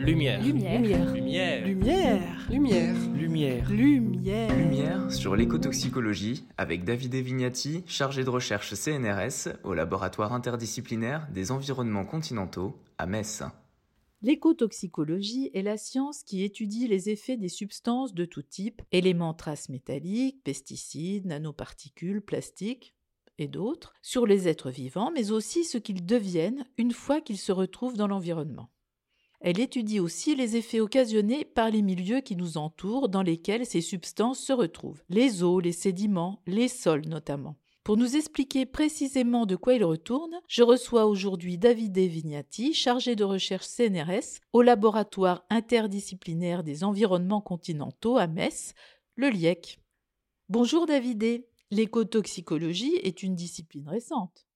Lumière. Lumière. Lumière. Lumière. Lumière. Lumière. Lumière. Lumière sur l'écotoxicologie avec David Vignati, chargé de recherche CNRS au laboratoire interdisciplinaire des environnements continentaux à Metz. L'écotoxicologie est la science qui étudie les effets des substances de tout type, éléments traces métalliques, pesticides, nanoparticules, plastiques et d'autres, sur les êtres vivants, mais aussi ce qu'ils deviennent une fois qu'ils se retrouvent dans l'environnement. Elle étudie aussi les effets occasionnés par les milieux qui nous entourent dans lesquels ces substances se retrouvent, les eaux, les sédiments, les sols notamment. Pour nous expliquer précisément de quoi il retourne, je reçois aujourd'hui David Vignati, chargé de recherche CNRS au laboratoire interdisciplinaire des environnements continentaux à Metz, le LIEC. Bonjour David, l'écotoxicologie est une discipline récente.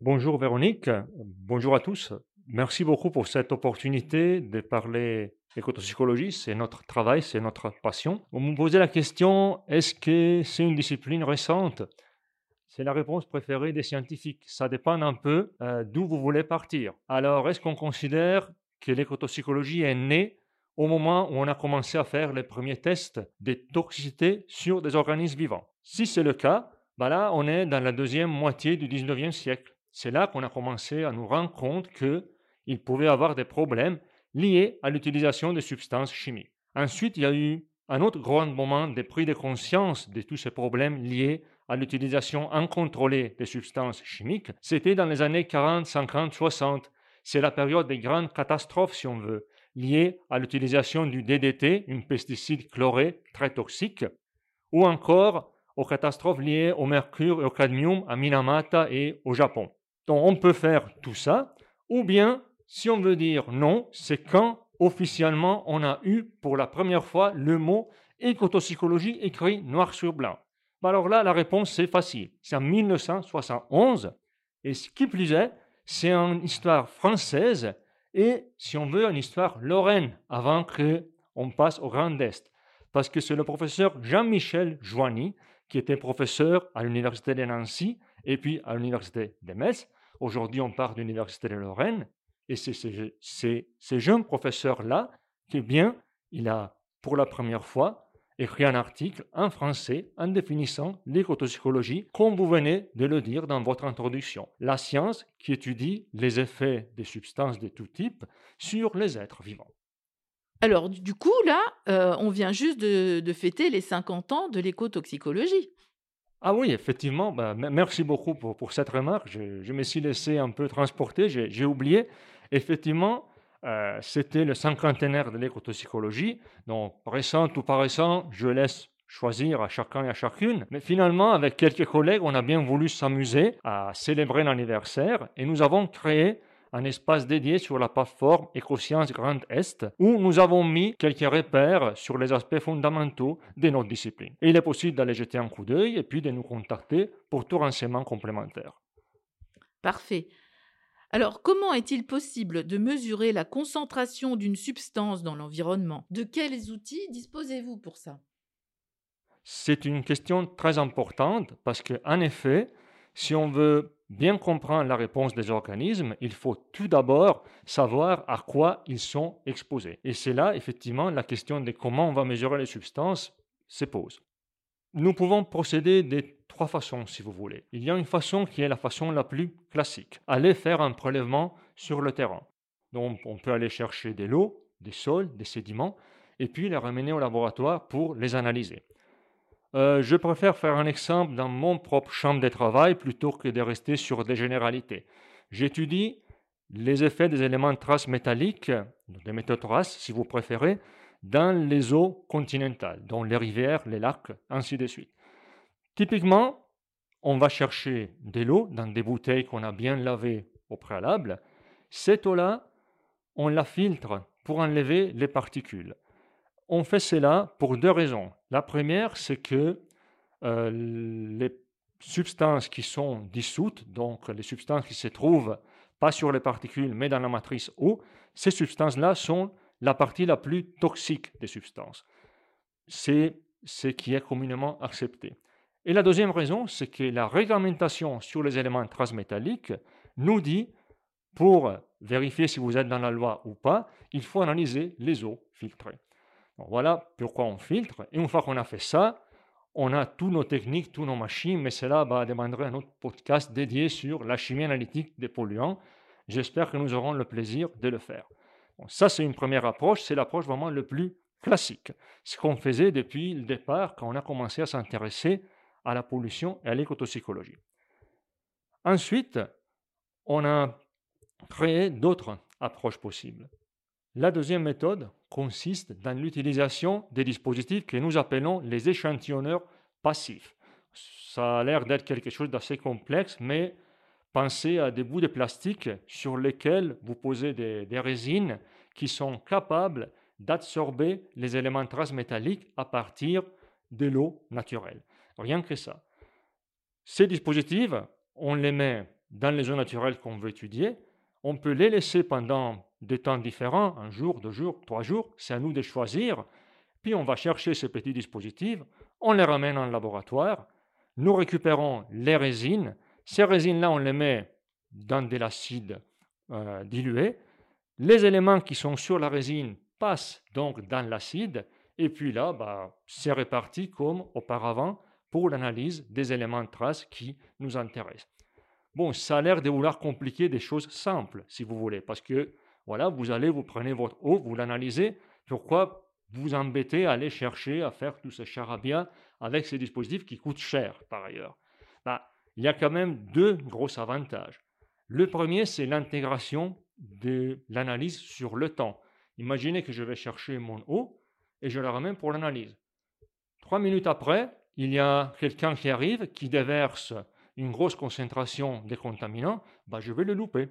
Bonjour Véronique, bonjour à tous. Merci beaucoup pour cette opportunité de parler d'écotoxicologie. C'est notre travail, c'est notre passion. Vous me posez la question, est-ce que c'est une discipline récente? C'est la réponse préférée des scientifiques. Ça dépend un peu euh, d'où vous voulez partir. Alors, est-ce qu'on considère que l'écotoxicologie est née au moment où on a commencé à faire les premiers tests de toxicité sur des organismes vivants? Si c'est le cas, bah là, on est dans la deuxième moitié du 19e siècle. C'est là qu'on a commencé à nous rendre compte que il pouvait avoir des problèmes liés à l'utilisation de substances chimiques. Ensuite, il y a eu un autre grand moment de prise de conscience de tous ces problèmes liés à l'utilisation incontrôlée des substances chimiques. C'était dans les années 40, 50, 60. C'est la période des grandes catastrophes, si on veut, liées à l'utilisation du DDT, un pesticide chloré très toxique, ou encore aux catastrophes liées au mercure et au cadmium à Minamata et au Japon. Donc on peut faire tout ça, ou bien si on veut dire non, c'est quand officiellement on a eu pour la première fois le mot écotoxicologie écrit noir sur blanc. Bah, alors là, la réponse c'est facile. C'est en 1971. Et ce qui plus est, c'est une histoire française et, si on veut, une histoire lorraine avant qu'on passe au Grand Est. Parce que c'est le professeur Jean-Michel Joigny, qui était professeur à l'Université de Nancy et puis à l'Université de Metz. Aujourd'hui, on parle de l'Université de Lorraine. Et c'est ce jeune professeur-là qui, bien, il a pour la première fois écrit un article en français en définissant l'écotoxicologie, comme vous venez de le dire dans votre introduction. La science qui étudie les effets des substances de tout type sur les êtres vivants. Alors, du coup, là, euh, on vient juste de, fêter les 50 ans de l'écotoxicologie. Ah oui, effectivement, bah, merci beaucoup pour, cette remarque. Je, je, me suis laissé un peu transporter, j'ai oublié. Effectivement, euh, c'était le cinquantenaire de l'écotoxicologie. Donc, récent ou pas récent, je laisse choisir à chacun et à chacune. Mais finalement, avec quelques collègues, on a bien voulu s'amuser à célébrer l'anniversaire et nous avons créé un espace dédié sur la plateforme Écosciences Grand Est où nous avons mis quelques repères sur les aspects fondamentaux de notre discipline. Et il est possible d'aller jeter un coup d'œil et puis de nous contacter pour tout renseignement complémentaire. Parfait. Alors, comment est-il possible de mesurer la concentration d'une substance dans l'environnement? De quels outils disposez-vous pour ça? C'est une question très importante parce qu'en effet, si on veut bien comprendre la réponse des organismes, il faut tout d'abord savoir à quoi ils sont exposés. Et c'est là, effectivement, la question de comment on va mesurer les substances se pose. Nous pouvons procéder des façons, si vous voulez. Il y a une façon qui est la façon la plus classique, aller faire un prélèvement sur le terrain. Donc, on peut aller chercher des lots, des sols, des sédiments, et puis les ramener au laboratoire pour les analyser. Euh, je préfère faire un exemple dans mon propre champ de travail plutôt que de rester sur des généralités. J'étudie les effets des éléments traces métalliques, des métaux traces si vous préférez, dans les eaux continentales, dans les rivières, les lacs, ainsi de suite. Typiquement, on va chercher de l'eau dans des bouteilles qu'on a bien lavées au préalable. Cette eau-là, on la filtre pour enlever les particules. On fait cela pour deux raisons. La première, c'est que euh, les substances qui sont dissoutes, donc les substances qui se trouvent pas sur les particules mais dans la matrice eau, ces substances-là sont la partie la plus toxique des substances. C'est ce qui est communément accepté. Et la deuxième raison, c'est que la réglementation sur les éléments transmétalliques nous dit, pour vérifier si vous êtes dans la loi ou pas, il faut analyser les eaux filtrées. voilà pourquoi on filtre. Et une fois qu'on a fait ça, on a toutes nos techniques, toutes nos machines, mais cela va demander un autre podcast dédié sur la chimie analytique des polluants. J'espère que nous aurons le plaisir de le faire. ça, c'est une première approche, c'est l'approche vraiment le plus classique. Ce qu'on faisait depuis le départ quand on a commencé à s'intéresser à la pollution et à l'écotoxicologie. Ensuite, on a créé d'autres approches possibles. La deuxième méthode consiste dans l'utilisation des dispositifs que nous appelons les échantillonneurs passifs. Ça a l'air d'être quelque chose d'assez complexe, mais pensez à des bouts de plastique sur lesquels vous posez des, des résines qui sont capables d'absorber les éléments traces métalliques à partir de l'eau naturelle. Rien que ça. Ces dispositifs, on les met dans les eaux naturelles qu'on veut étudier. On peut les laisser pendant des temps différents, un jour, deux jours, trois jours. C'est à nous de choisir. Puis on va chercher ces petits dispositifs, on les ramène en laboratoire. Nous récupérons les résines. Ces résines-là, on les met dans de l'acide euh, dilué. Les éléments qui sont sur la résine passent donc dans l'acide. Et puis là, bah, c'est réparti comme auparavant pour l'analyse des éléments de traces qui nous intéressent. Bon, ça a l'air de vouloir compliquer des choses simples, si vous voulez, parce que voilà, vous allez, vous prenez votre eau, vous l'analysez. Pourquoi vous embêtez à aller chercher à faire tout ce charabia avec ces dispositifs qui coûtent cher par ailleurs? Bah, Il y a quand même deux gros avantages. Le premier, c'est l'intégration de l'analyse sur le temps. Imaginez que je vais chercher mon eau et je la ramène pour l'analyse. Trois minutes après, il y a quelqu'un qui arrive, qui déverse une grosse concentration de contaminants, bah, je vais le louper.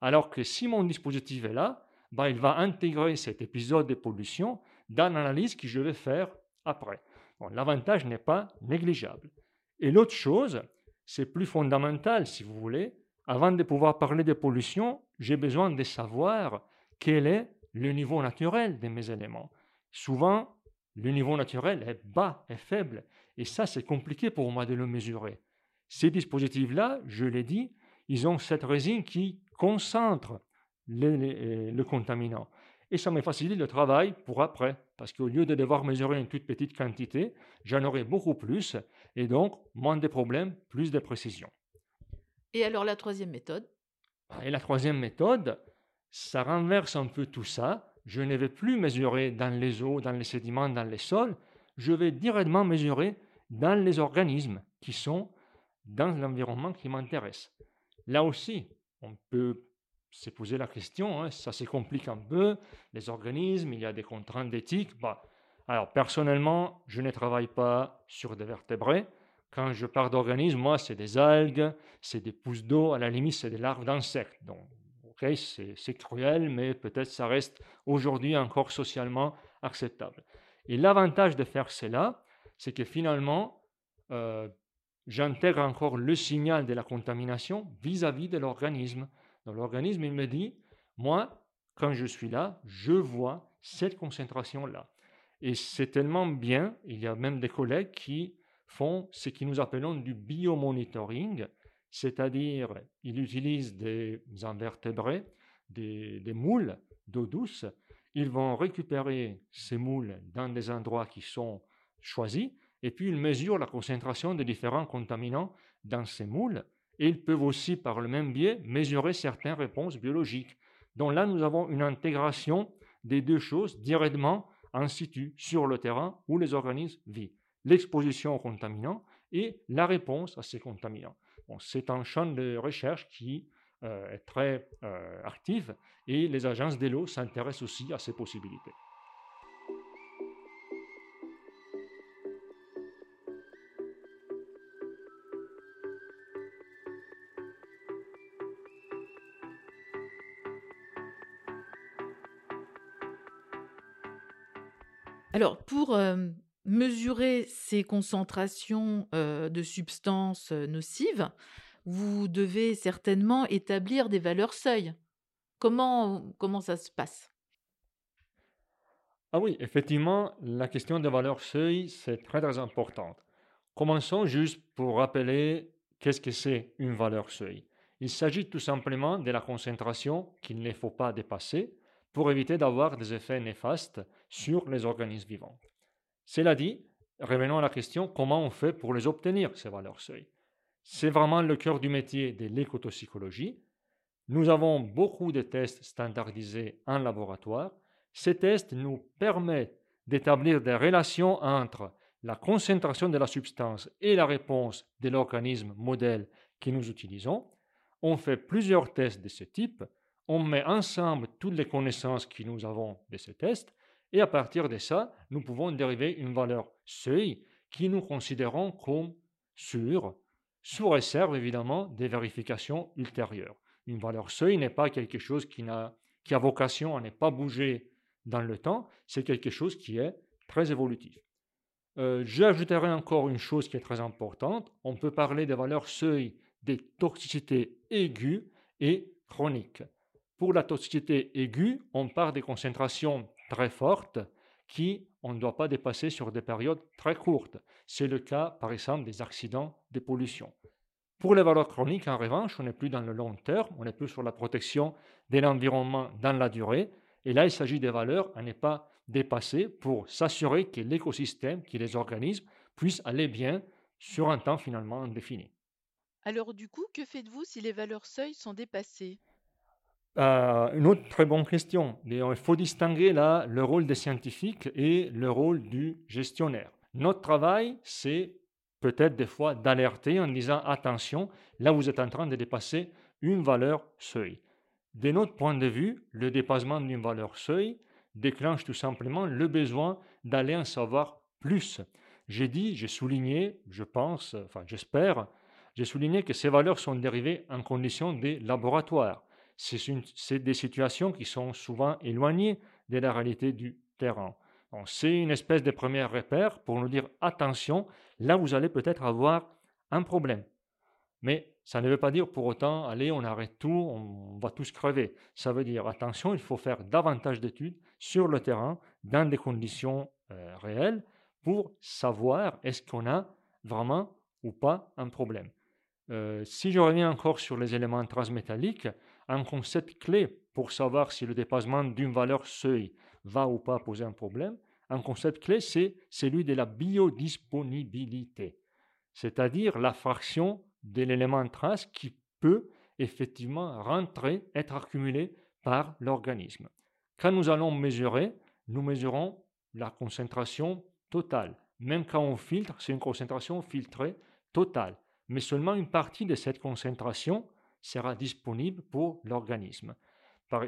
Alors que si mon dispositif est là, bah, il va intégrer cet épisode de pollution dans l'analyse que je vais faire après. L'avantage n'est pas négligeable. Et l'autre chose, c'est plus fondamental si vous voulez. Avant de pouvoir parler de pollution, j'ai besoin de savoir quel est le niveau naturel de mes éléments. Souvent, le niveau naturel est bas, est faible. Et ça, c'est compliqué pour moi de le mesurer. Ces dispositifs-là, je l'ai dit, ils ont cette résine qui concentre le, contaminant. Et ça me facilite le travail pour après, parce qu'au lieu de devoir mesurer une toute petite quantité, j'en aurai beaucoup plus, et donc moins de problèmes, plus de précision. Et alors la troisième méthode? Et la troisième méthode, ça renverse un peu tout ça. Je ne vais plus mesurer dans les eaux, dans les sédiments, dans les sols, je vais directement mesurer dans les organismes qui sont dans l'environnement qui m'intéresse. Là aussi, on peut se poser la question, hein, ça se complique un peu, les organismes, il y a des contraintes d'éthique. Bah, alors personnellement, je ne travaille pas sur des vertébrés. Quand je parle d'organismes, moi, c'est des algues, c'est des pousses d'eau, à la limite, c'est des larves d'insectes. Donc, ok, c'est cruel, mais peut-être ça reste aujourd'hui encore socialement acceptable. Et l'avantage de faire cela, c'est que finalement, euh, j'intègre encore le signal de la contamination vis-à-vis de l'organisme. Donc l'organisme, il me dit, moi, quand je suis là, je vois cette concentration-là. Et c'est tellement bien, il y a même des collègues qui font ce que nous appelons du biomonitoring, c'est-à-dire ils utilisent des invertébrés, des moules d'eau douce, ils vont récupérer ces moules dans des endroits qui sont choisis, et puis ils mesurent la concentration de différents contaminants dans ces moules, et ils peuvent aussi, par le même biais, mesurer certaines réponses biologiques. Donc là, nous avons une intégration des deux choses directement en situ, sur le terrain où les organismes vivent. L'exposition aux contaminants et la réponse à ces contaminants. c'est un champ de recherche qui euh, est très euh, actif et les agences de l'eau s'intéressent aussi à ces possibilités. Alors, pour mesurer ces concentrations de substances nocives, vous devez certainement établir des valeurs seuil. Comment, comment ça se passe? Ah oui, effectivement, la question des valeurs seuil, c'est très très importante. Commençons juste pour rappeler qu'est-ce que c'est une valeur seuil. Il s'agit tout simplement de la concentration qu'il ne faut pas dépasser pour éviter d'avoir des effets néfastes sur les organismes vivants. Cela dit, revenons à la question comment on fait pour les obtenir, ces valeurs seuil? C'est vraiment le cœur du métier de l'écotoxicologie. Nous avons beaucoup de tests standardisés en laboratoire. Ces tests nous permettent d'établir des relations entre la concentration de la substance et la réponse de l'organisme modèle que nous utilisons. On fait plusieurs tests de ce type, on met ensemble toutes les connaissances que nous avons de ces tests, et à partir de ça, nous pouvons dériver une valeur seuil qui nous considérons comme sûre, sous réserve évidemment des vérifications ultérieures. Une valeur seuil n'est pas quelque chose qui, a, qui a vocation à ne pas bouger dans le temps, c'est quelque chose qui est très évolutif. Euh, j'ajouterai encore une chose qui est très importante. On peut parler des valeurs seuil des toxicités aiguës et chroniques. Pour la toxicité aiguë, on part des concentrations très fortes qui on ne doit pas dépasser sur des périodes très courtes. C'est le cas, par exemple, des accidents de pollution. Pour les valeurs chroniques, en revanche, on n'est plus dans le long terme, on est plus sur la protection de l'environnement dans la durée. Et là, il s'agit des valeurs à ne pas dépasser pour s'assurer que l'écosystème, que les organismes puissent aller bien sur un temps finalement indéfini. Alors du coup, que faites-vous si les valeurs seuil sont dépassées? Euh, Une autre très bonne question. Il faut distinguer là le rôle des scientifiques et le rôle du gestionnaire. Notre travail, c'est peut-être des fois d'alerter en disant attention, là vous êtes en train de dépasser une valeur seuil. De notre point de vue, le dépassement d'une valeur seuil déclenche tout simplement le besoin d'aller en savoir plus. J'ai dit, j'ai souligné, je pense, enfin j'espère, j'ai souligné que ces valeurs sont dérivées en conditions de laboratoire. C'est des situations qui sont souvent éloignées de la réalité du terrain. C'est une espèce de premier repère pour nous dire attention, là vous allez peut-être avoir un problème. Mais ça ne veut pas dire pour autant, allez, on arrête tout, on va tous crever. Ça veut dire, attention, il faut faire davantage d'études sur le terrain, dans des conditions euh, réelles, pour savoir est-ce qu'on a vraiment ou pas un problème. Euh, si je reviens encore sur les éléments transmétalliques, un concept clé pour savoir si le dépassement d'une valeur seuil va ou pas poser un problème, un concept clé, c'est celui de la biodisponibilité, c'est-à-dire la fraction de l'élément trace qui peut effectivement rentrer, être accumulé par l'organisme. Quand nous allons mesurer, nous mesurons la concentration totale. Même quand on filtre, c'est une concentration filtrée totale mais seulement une partie de cette concentration sera disponible pour l'organisme.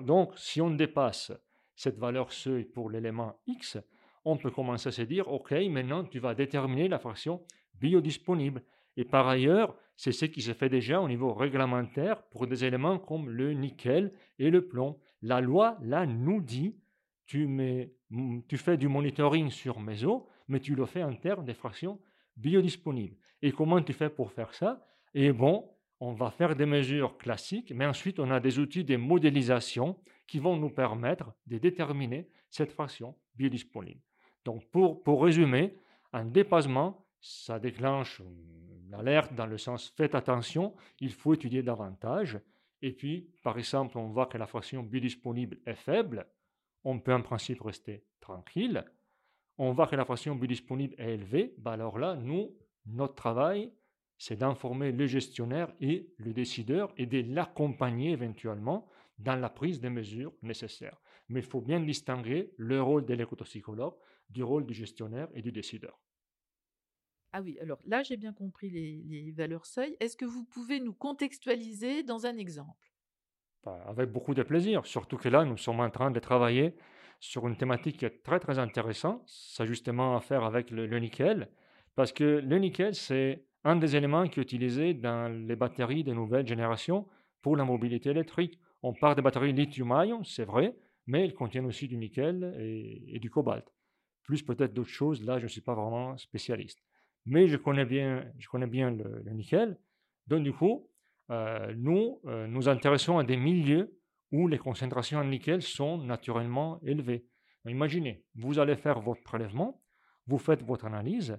Donc, si on dépasse cette valeur seuil pour l'élément X, on peut commencer à se dire, OK, maintenant tu vas déterminer la fraction biodisponible. Et par ailleurs, c'est ce qui se fait déjà au niveau réglementaire pour des éléments comme le nickel et le plomb. La loi, là, nous dit, tu, fais du monitoring sur eaux, mais tu le fais en termes de fractions biodisponibles. Et comment tu fais pour faire ça? Et bon, on va faire des mesures classiques, mais ensuite on a des outils de modélisation qui vont nous permettre de déterminer cette fraction biodisponible. Donc pour, pour résumer, un dépassement, ça déclenche une alerte dans le sens faites attention, il faut étudier davantage. Et puis, par exemple, on voit que la fraction biodisponible est faible, on peut en principe rester tranquille. On voit que la fraction biodisponible est élevée, bah alors là, nous, notre travail, c'est d'informer le gestionnaire et le décideur et de l'accompagner éventuellement dans la prise des mesures nécessaires. Mais il faut bien distinguer le rôle de l'écotoxicologue du rôle du gestionnaire et du décideur. Ah oui, alors là j'ai bien compris les, valeurs seuil. Est-ce que vous pouvez nous contextualiser dans un exemple? Bah, Avec beaucoup de plaisir, surtout que là nous sommes en train de travailler sur une thématique très très intéressante, ça a justement à faire avec le nickel. Parce que le nickel, c'est un des éléments qui est utilisé dans les batteries de nouvelle génération pour la mobilité électrique. On parle de batteries lithium-ion, c'est vrai, mais elles contiennent aussi du nickel et, du cobalt. Plus peut-être d'autres choses, là je ne suis pas vraiment spécialiste. Mais je connais bien, je connais bien le, nickel. Donc du coup, euh, nous euh, nous intéressons à des milieux où les concentrations en nickel sont naturellement élevées. Imaginez, vous allez faire votre prélèvement, vous faites votre analyse,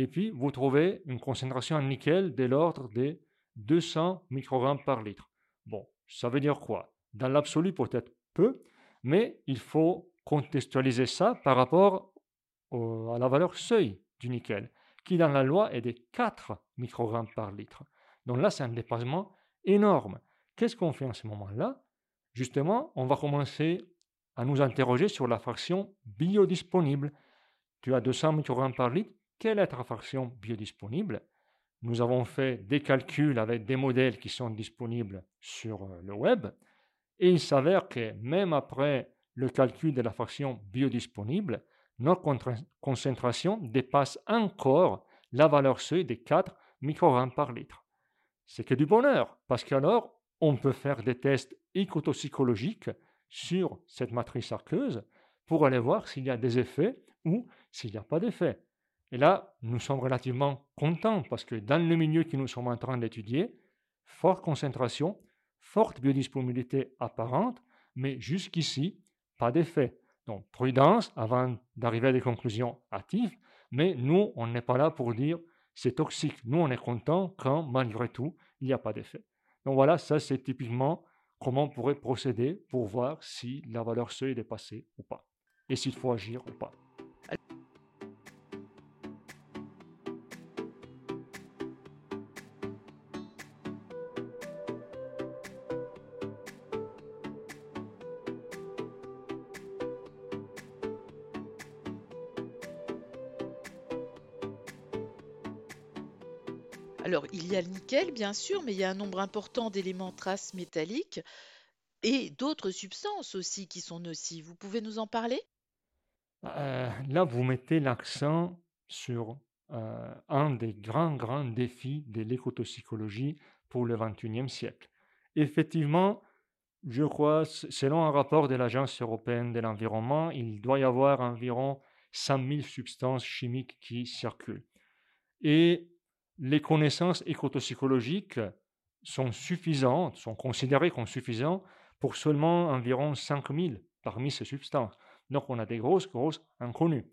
et puis vous trouvez une concentration en nickel de l'ordre de 200 microgrammes par litre. Bon, ça veut dire quoi? Dans l'absolu, peut-être peu, mais il faut contextualiser ça par rapport à la valeur seuil du nickel, qui dans la loi est de 4 microgrammes par litre. Donc là, c'est un dépassement énorme. Qu'est-ce qu'on fait en ce moment-là? Justement, on va commencer à nous interroger sur la fraction biodisponible. Tu as 200 microgrammes par litre, quelle est ta fraction biodisponible? Nous avons fait des calculs avec des modèles qui sont disponibles sur euh, le web, et il s'avère que même après le calcul de la fraction biodisponible, notre concentration dépasse encore la valeur seuil des 4 microgrammes par litre. C'est que du bonheur, parce qu'alors, on peut faire des tests écotoxicologiques sur cette matrice aqueuse pour aller voir s'il y a des effets ou s'il n'y a pas d'effet. Et là, nous sommes relativement contents parce que dans le milieu que nous sommes en train d'étudier, forte concentration, forte biodisponibilité apparente, mais jusqu'ici, pas d'effet. Donc, prudence avant d'arriver à des conclusions hâtives, mais nous, on n'est pas là pour dire c'est toxique. Nous, on est content quand, malgré tout, il n'y a pas d'effet. Donc voilà, ça c'est typiquement comment on pourrait procéder pour voir si la valeur seuil est dépassée ou pas, et s'il faut agir ou pas. Alors, il y a le nickel, bien sûr, mais il y a un nombre important d'éléments traces métalliques et d'autres substances aussi qui sont nocives. Vous pouvez nous en parler? Euh, Là, vous mettez l'accent sur euh, un des grands, grands défis de l'écotoxicologie pour le XXIe siècle. Effectivement, je crois, selon un rapport de l'Agence européenne de l'environnement, il doit y avoir environ 100 000 substances chimiques qui circulent. Et les connaissances écotoxicologiques sont suffisantes, sont considérées comme suffisantes pour seulement environ 5000 parmi ces substances. Donc on a des grosses, grosses inconnues.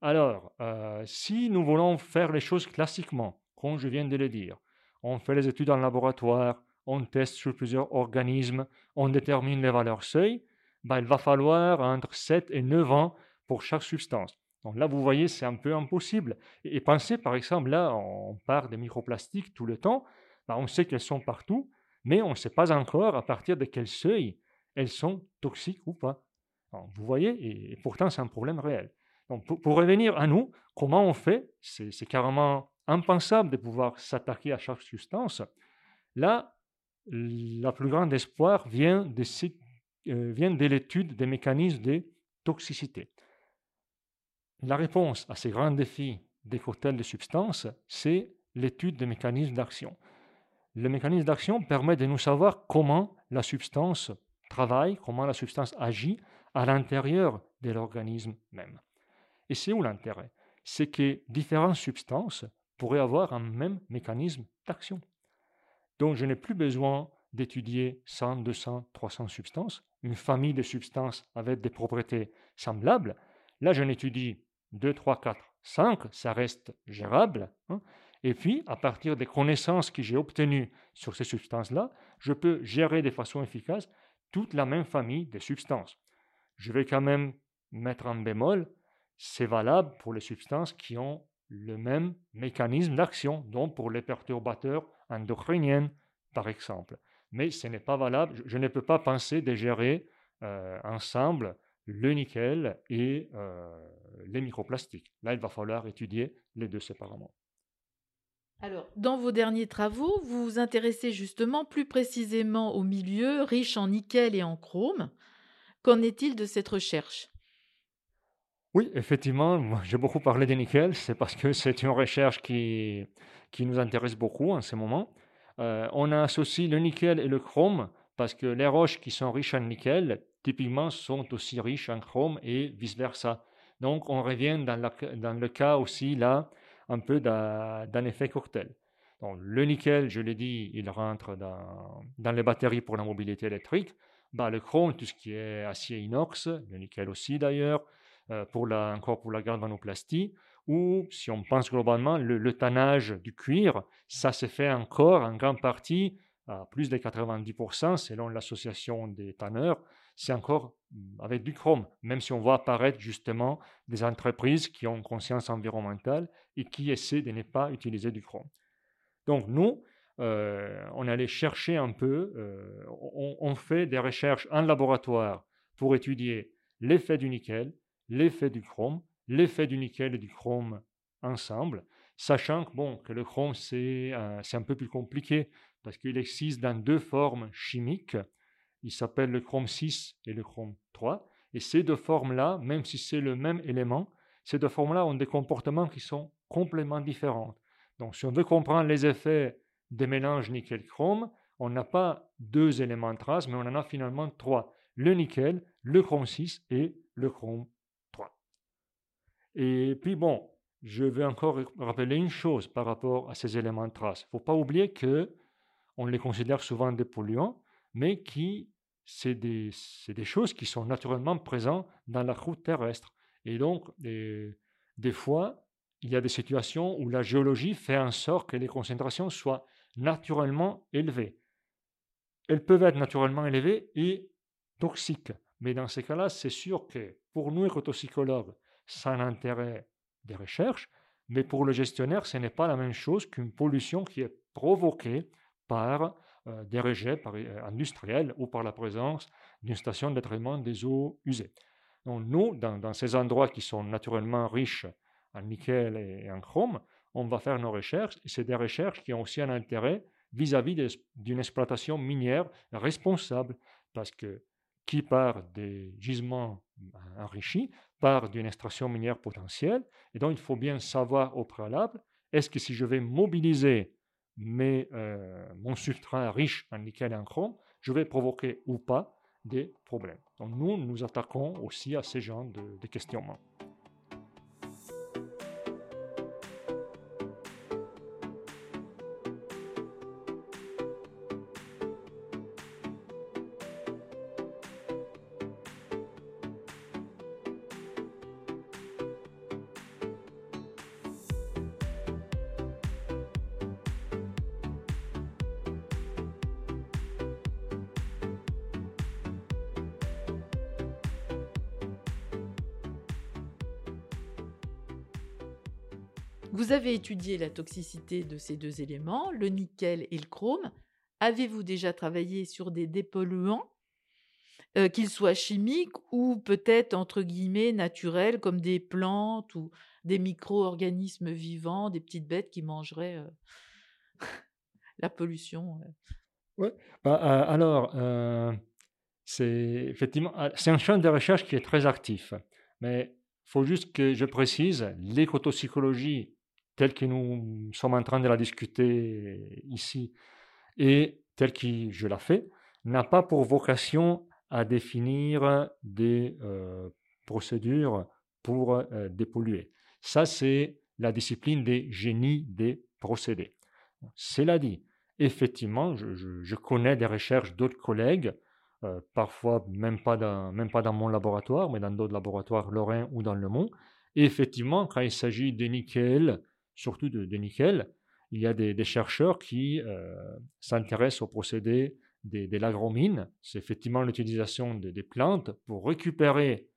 Alors, euh, si nous voulons faire les choses classiquement, comme je viens de le dire, on fait les études en laboratoire, on teste sur plusieurs organismes, on détermine les valeurs seuil, ben, il va falloir entre 7 et 9 ans pour chaque substance. Donc là, vous voyez, c'est un peu impossible. Et, pensez, par exemple, là, on parle des microplastiques tout le temps. Ben, on sait qu'elles sont partout, mais on ne sait pas encore à partir de quel seuil elles sont toxiques ou pas. vous voyez, et, pourtant, c'est un problème réel. Donc, pour, revenir à nous, comment on fait? C'est carrément impensable de pouvoir s'attaquer à chaque substance. Là, la plus grande espoir vient euh, vient de l'étude des mécanismes de toxicité. La réponse à ces grands défis des cocktails de substances, c'est l'étude des mécanismes d'action. Le mécanisme d'action permet de nous savoir comment la substance travaille, comment la substance agit à l'intérieur de l'organisme même. Et c'est où l'intérêt? C'est que différentes substances pourraient avoir un même mécanisme d'action. Donc je n'ai plus besoin d'étudier 100, 200, 300 substances, une famille de substances avec des propriétés semblables. Là, je n'étudie 2, 3, 4, 5, ça reste gérable. Hein. Et puis, à partir des connaissances que j'ai obtenues sur ces substances-là, je peux gérer de façon efficace toute la même famille de substances. Je vais quand même mettre un bémol, c'est valable pour les substances qui ont le même mécanisme d'action, donc pour les perturbateurs endocriniens, par exemple. Mais ce n'est pas valable, je ne peux pas penser de gérer euh, ensemble le nickel et euh, les microplastiques. Là, il va falloir étudier les deux séparément. Alors, dans vos derniers travaux, vous vous intéressez justement plus précisément au milieu riche en nickel et en chrome. Qu'en est-il de cette recherche? Oui, effectivement, j'ai beaucoup parlé de nickel, c'est parce que c'est une recherche qui, qui nous intéresse beaucoup en ce moment. Euh, on associé le nickel et le chrome parce que les roches qui sont riches en nickel typiquement sont aussi riches en chrome et vice-versa. Donc on revient dans, le cas aussi là un peu d'un effet cocktail. Donc, le nickel, je l'ai dit, il rentre dans, dans, les batteries pour la mobilité électrique. Bah, le chrome, tout ce qui est acier inox, le nickel aussi d'ailleurs, euh, pour la, encore pour la galvanoplastie, ou si on pense globalement, le, le tannage du cuir, ça se fait encore en grande partie à plus de 90% selon l'association des tanneurs, c'est encore mm, avec du chrome, même si on voit apparaître justement des entreprises qui ont conscience environnementale et qui essaient de ne pas utiliser du chrome. Donc nous, euh, on allait chercher un peu, euh, on, fait des recherches en laboratoire pour étudier l'effet du nickel, l'effet du chrome, l'effet du nickel et du chrome ensemble, sachant que, bon, que le chrome, c'est un peu plus compliqué parce qu'il existe dans deux formes chimiques. Il s'appelle le chrome 6 et le chrome 3. Et ces deux formes-là, même si c'est le même élément, ces deux formes-là ont des comportements qui sont complètement différents. Donc, si on veut comprendre les effets des mélanges nickel-chrome, on n'a pas deux éléments de trace, mais on en a finalement trois. Le nickel, le chrome 6 et le chrome 3. Et puis bon, je vais encore rappeler une chose par rapport à ces éléments de trace. Il ne faut pas oublier que on les considère souvent des polluants, mais qui c'est des, des, choses qui sont naturellement présentes dans la croûte terrestre. Et donc, des, des fois, il y a des situations où la géologie fait en sorte que les concentrations soient naturellement élevées. Elles peuvent être naturellement élevées et toxiques. Mais dans ces cas-là, c'est sûr que pour nous, écotoxicologues, a un intérêt des recherches, mais pour le gestionnaire, ce n'est pas la même chose qu'une pollution qui est provoquée par euh, des rejets euh, industriels ou par la présence d'une station de traitement des eaux usées. Donc nous, dans, ces endroits qui sont naturellement riches en nickel et en chrome, on va faire nos recherches et c'est des recherches qui ont aussi un intérêt vis-à-vis d'une exploitation minière responsable parce que qui part des gisements enrichis part d'une extraction minière potentielle et donc il faut bien savoir au préalable est-ce que si je vais mobiliser mais euh, mon substrat riche en nickel et en chrome, je vais provoquer ou pas des problèmes. Donc nous, nous attaquons aussi à ces genres de questionnements. Étudié la toxicité de ces deux éléments, le nickel et le chrome. Avez-vous déjà travaillé sur des dépolluants, euh, qu'ils soient chimiques ou peut-être entre guillemets naturels, comme des plantes ou des micro-organismes vivants, des petites bêtes qui mangeraient euh, la pollution euh? Oui, bah, alors, c'est effectivement, ah, c'est un champ de recherche qui est très actif. Mais il faut juste que je précise, l'écotoxicologie telle que nous sommes en train de la discuter ici et telle que je la fais, n'a pas pour vocation à définir des euh, procédures pour euh, dépolluer. Ça, c'est la discipline des génies des procédés. Cela dit, effectivement, je, connais des recherches d'autres collègues, euh, parfois même pas, dans, même pas dans mon laboratoire, mais dans d'autres laboratoires lorrains ou dans le monde. Et effectivement, quand il s'agit de nickel, surtout de, nickel, il y a des, chercheurs qui euh, s'intéressent au procédé des, des lagromines. C'est effectivement l'utilisation des plantes pour récupérer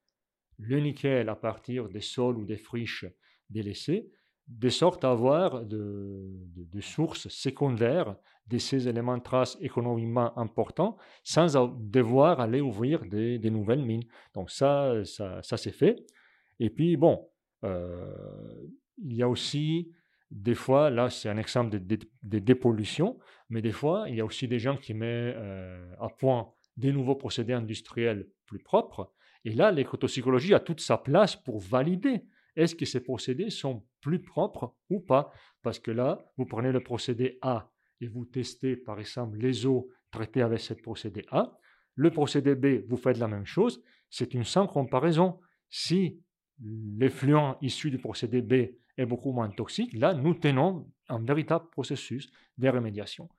le nickel à partir des sols ou des friches délaissées, de sorte à avoir de, sources secondaires de ces éléments de traces économiquement importants sans devoir aller ouvrir des, nouvelles mines. Donc ça, ça, c'est fait. Et puis, bon, euh, il y a aussi des fois, là c'est un exemple de, dépollution, mais des fois, il y a aussi des gens qui mettent euh, à point des nouveaux procédés industriels plus propres. Et là, l'écotoxicologie a toute sa place pour valider est-ce que ces procédés sont plus propres ou pas. Parce que là, vous prenez le procédé A et vous testez par exemple les eaux traitées avec ce procédé A. Le procédé B, vous faites la même chose. C'est une sans comparaison. Si l'effluent issu du procédé B est beaucoup moins toxique, là, nous tenons un véritable processus de remédiation.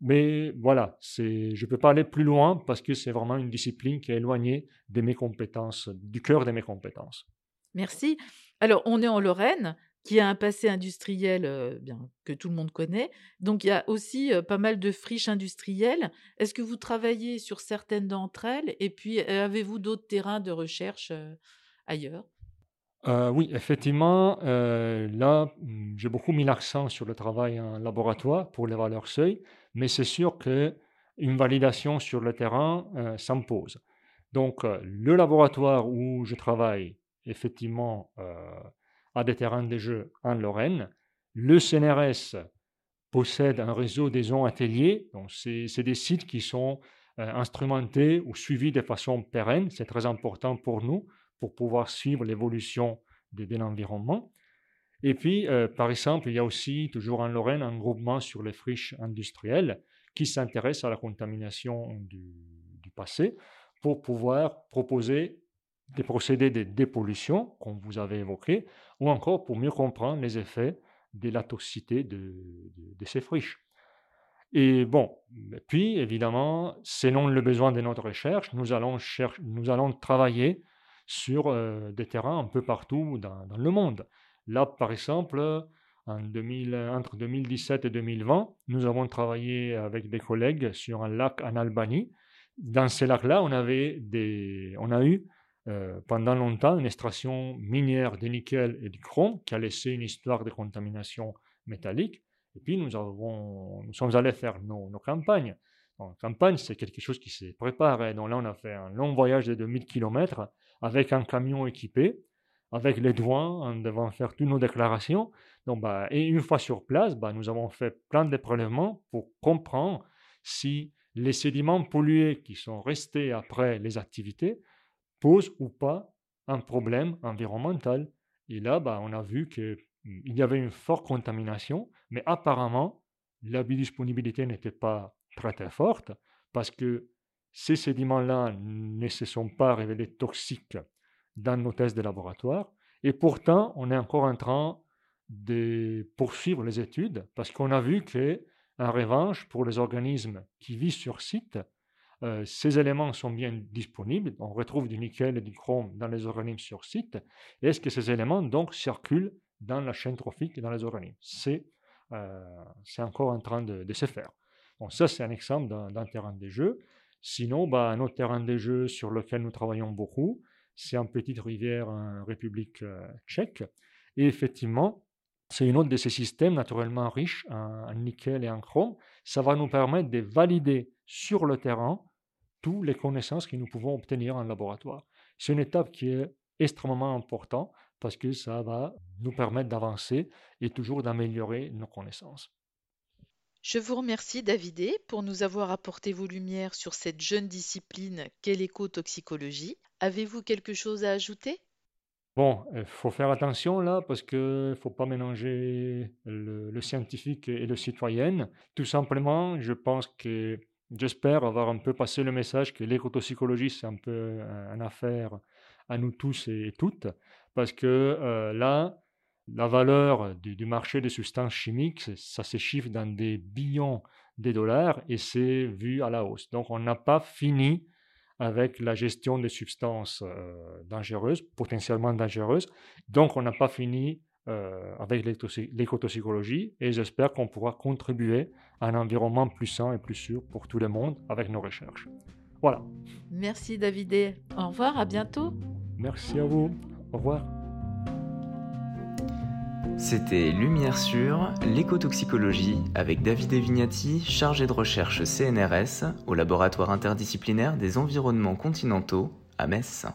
Mais voilà, je ne peux pas aller plus loin parce que c'est vraiment une discipline qui est éloignée de mes compétences, du cœur de mes compétences. Merci. Alors, on est en Lorraine. qui a un passé industriel euh, que tout le monde connaît. Donc il y a aussi euh, pas mal de friches industrielles. Est-ce que vous travaillez sur certaines d'entre elles? Et puis euh, avez-vous d'autres terrains de recherche ailleurs? Oui, effectivement, là, mmh, j'ai beaucoup mis l'accent sur le travail en laboratoire pour les valeurs seuil, mais c'est sûr que une validation sur le terrain s'impose. Donc, le laboratoire où je travaille, effectivement, à des terrains de jeu en Lorraine. Le CNRS possède un réseau des ateliers. Donc, c'est des sites qui sont euh, instrumentés ou suivis de façon pérenne. C'est très important pour nous pour pouvoir suivre l'évolution de, l'environnement. Et puis, euh, par exemple, il y a aussi, toujours en Lorraine, un groupement sur les friches industrielles qui s'intéresse à la contamination du, passé pour pouvoir proposer des procédés de dépollution, comme vous avez évoqué, ou encore pour mieux comprendre les effets de la toxicité de, ces friches. Et bon, puis évidemment, selon le besoin de notre recherche, nous allons travailler sur des terrains un peu partout dans, le monde. Là, par exemple, en 2000, entre 2017 et 2020, nous avons travaillé avec des collègues sur un lac en Albanie. Dans ce lac-là, on, on a eu pendant longtemps une extraction minière de nickel et du chrome qui a laissé une histoire de contamination métallique. Et puis nous, avons, nous sommes allés faire nos, campagnes. En campagne, c'est quelque chose qui se prépare. Donc là, on a fait un long voyage de 2000 km avec un camion équipé, avec les douanes, en devant faire toutes nos déclarations. Donc, bah, et une fois sur place, bah, nous avons fait plein de prélèvements pour comprendre si les sédiments pollués qui sont restés après les activités pose ou pas un problème environnemental. Et là, bah, on a vu qu'il mm, y avait une forte contamination, mais apparemment, la biodisponibilité n'était pas très très forte parce que ces sédiments-là ne se sont pas révélés toxiques dans nos tests de laboratoire. Et pourtant, on est encore en train de poursuivre les études parce qu'on a vu que, en revanche, pour les organismes qui vivent sur site, euh, ces éléments sont bien disponibles. On retrouve du nickel et du chrome dans les organismes sur site. Est-ce que ces éléments donc circulent dans la chaîne trophique et dans les organismes? C'est euh, encore en train de, se faire. Bon, ça, c'est un exemple d'un terrain de jeu. Sinon, bah, un autre terrain de jeu sur lequel nous travaillons beaucoup, c'est en petite rivière en République euh, tchèque. Et effectivement, c'est une autre de ces systèmes naturellement riches en, nickel et en chrome. Ça va nous permettre de valider sur le terrain toutes les connaissances que nous pouvons obtenir en laboratoire. C'est une étape qui est extrêmement importante parce que ça va nous permettre d'avancer et toujours d'améliorer nos connaissances. Je vous remercie Davidé pour nous avoir apporté vos lumières sur cette jeune discipline qu'est l'écotoxicologie. Avez-vous quelque chose à ajouter? Bon, il faut faire attention là parce qu'il ne faut pas mélanger le, scientifique et le citoyen. Tout simplement, je pense que j'espère avoir un peu passé le message que l'écotoxicologie, c'est un peu une affaire à nous tous et toutes. Parce que euh, là, la valeur du, du, marché des substances chimiques, ça se chiffre dans des billions de dollars et c'est vu à la hausse. Donc on n'a pas fini avec la gestion des substances euh, dangereuses, potentiellement dangereuses. Donc, on n'a pas fini euh, avec l'écotoxicologie et j'espère qu'on pourra contribuer à un environnement plus sain et plus sûr pour tout le monde avec nos recherches. Voilà. Merci David. Au revoir, à bientôt. Merci à vous. Au revoir. C'était Lumière sur l'écotoxicologie avec David Vignati, chargé de recherche CNRS au laboratoire interdisciplinaire des environnements continentaux à Metz.